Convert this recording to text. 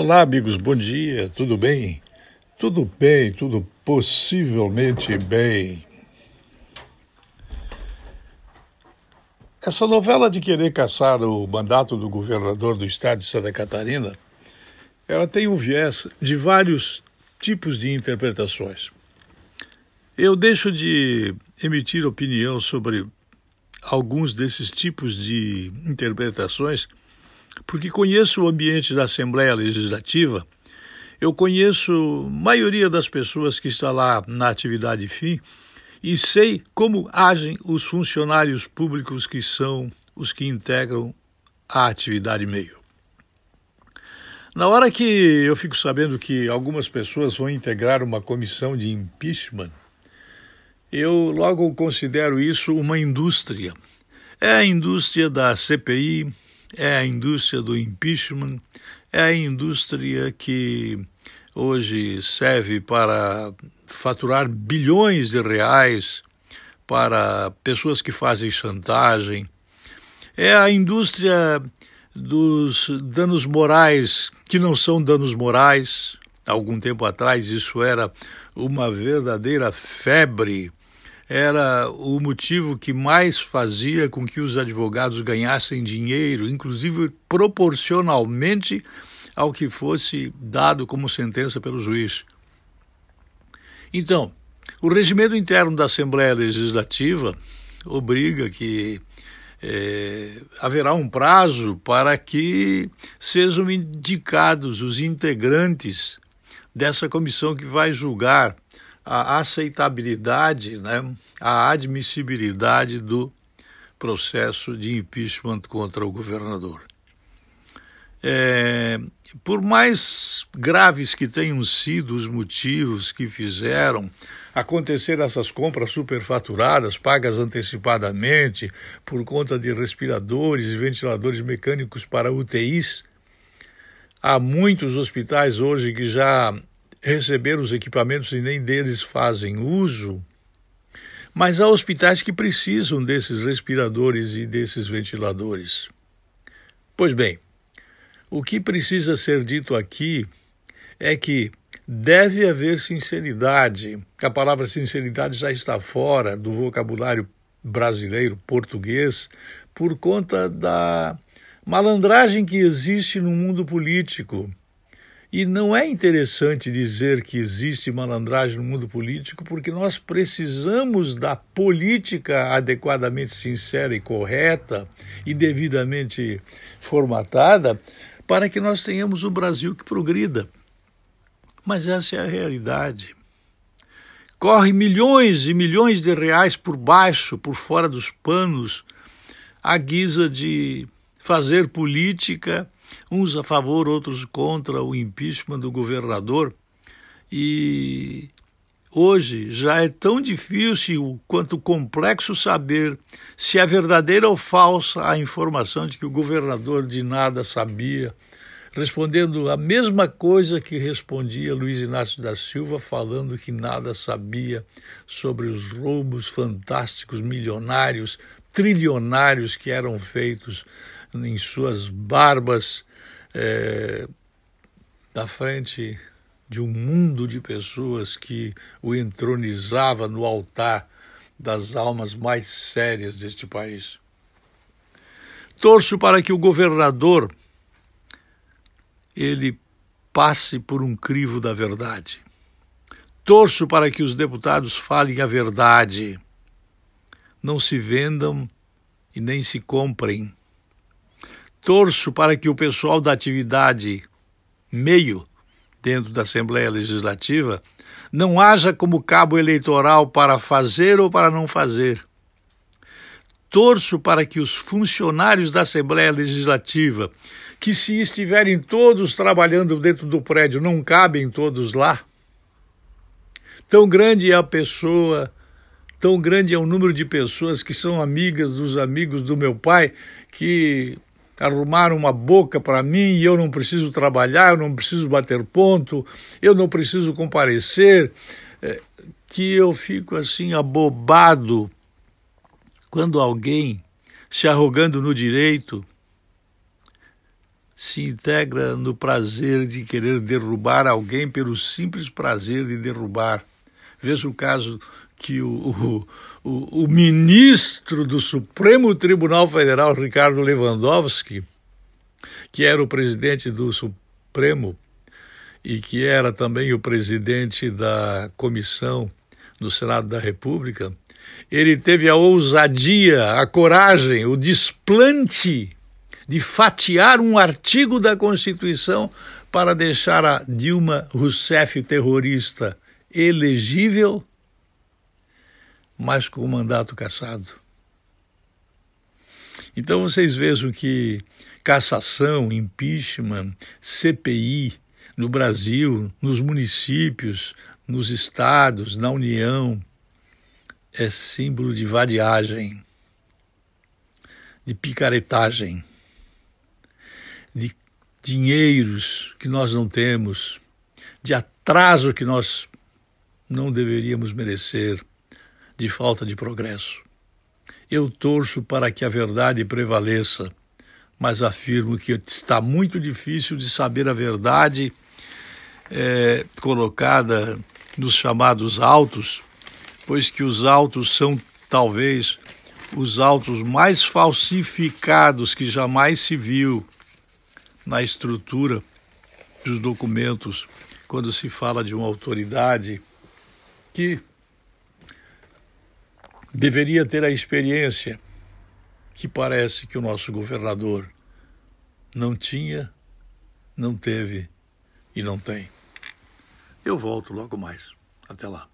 Olá, amigos, bom dia, tudo bem? Tudo bem, tudo possivelmente bem. Essa novela de querer caçar o mandato do governador do estado de Santa Catarina, ela tem um viés de vários tipos de interpretações. Eu deixo de emitir opinião sobre alguns desses tipos de interpretações porque conheço o ambiente da Assembleia Legislativa, eu conheço a maioria das pessoas que está lá na atividade fim e sei como agem os funcionários públicos que são os que integram a atividade meio. Na hora que eu fico sabendo que algumas pessoas vão integrar uma comissão de impeachment, eu logo considero isso uma indústria. É a indústria da CPI, é a indústria do impeachment, é a indústria que hoje serve para faturar bilhões de reais para pessoas que fazem chantagem. É a indústria dos danos morais que não são danos morais. Algum tempo atrás isso era uma verdadeira febre era o motivo que mais fazia com que os advogados ganhassem dinheiro, inclusive proporcionalmente ao que fosse dado como sentença pelo juiz. Então, o regimento interno da Assembleia Legislativa obriga que é, haverá um prazo para que sejam indicados os integrantes dessa comissão que vai julgar a aceitabilidade, né, a admissibilidade do processo de impeachment contra o governador. É, por mais graves que tenham sido os motivos que fizeram acontecer essas compras superfaturadas, pagas antecipadamente, por conta de respiradores e ventiladores mecânicos para UTIs, há muitos hospitais hoje que já receber os equipamentos e nem deles fazem uso. Mas há hospitais que precisam desses respiradores e desses ventiladores. Pois bem, o que precisa ser dito aqui é que deve haver sinceridade. A palavra sinceridade já está fora do vocabulário brasileiro, português, por conta da malandragem que existe no mundo político. E não é interessante dizer que existe malandragem no mundo político, porque nós precisamos da política adequadamente sincera e correta e devidamente formatada para que nós tenhamos um Brasil que progrida. Mas essa é a realidade. Corre milhões e milhões de reais por baixo, por fora dos panos, à guisa de fazer política uns a favor, outros contra o impeachment do governador. E hoje já é tão difícil quanto complexo saber se é verdadeira ou falsa a informação de que o governador de nada sabia, respondendo a mesma coisa que respondia Luiz Inácio da Silva, falando que nada sabia sobre os roubos fantásticos, milionários, trilionários que eram feitos em suas barbas é, na frente de um mundo de pessoas que o entronizava no altar das almas mais sérias deste país. Torço para que o governador ele passe por um crivo da verdade. Torço para que os deputados falem a verdade, não se vendam e nem se comprem torço para que o pessoal da atividade meio dentro da Assembleia Legislativa não haja como cabo eleitoral para fazer ou para não fazer. Torço para que os funcionários da Assembleia Legislativa, que se estiverem todos trabalhando dentro do prédio, não cabem todos lá. Tão grande é a pessoa, tão grande é o número de pessoas que são amigas dos amigos do meu pai, que arrumaram uma boca para mim e eu não preciso trabalhar, eu não preciso bater ponto, eu não preciso comparecer, é, que eu fico assim abobado quando alguém se arrogando no direito se integra no prazer de querer derrubar alguém pelo simples prazer de derrubar. Veja o caso que o, o, o, ministro do Supremo Tribunal Federal, Ricardo Lewandowski, que era o presidente do Supremo e que era também o presidente da comissão do Senado da República, ele teve a ousadia, a coragem, o desplante de fatiar um artigo da Constituição para deixar a Dilma Rousseff terrorista elegível, mas com o mandato cassado. Então vocês vejam que cassação, impeachment, CPI no Brasil, nos municípios, nos estados, na União, é símbolo de vadiagem, de picaretagem, de dinheiros que nós não temos, de atraso que nós não deveríamos merecer, de falta de progresso. Eu torço para que a verdade prevaleça, mas afirmo que está muito difícil de saber a verdade é, colocada nos chamados autos, pois que os autos são talvez os autos mais falsificados que jamais se viu na estrutura dos documentos quando se fala de uma autoridade que deveria ter a experiência que parece que o nosso governador não tinha, não teve e não tem. Eu volto logo mais. Até lá.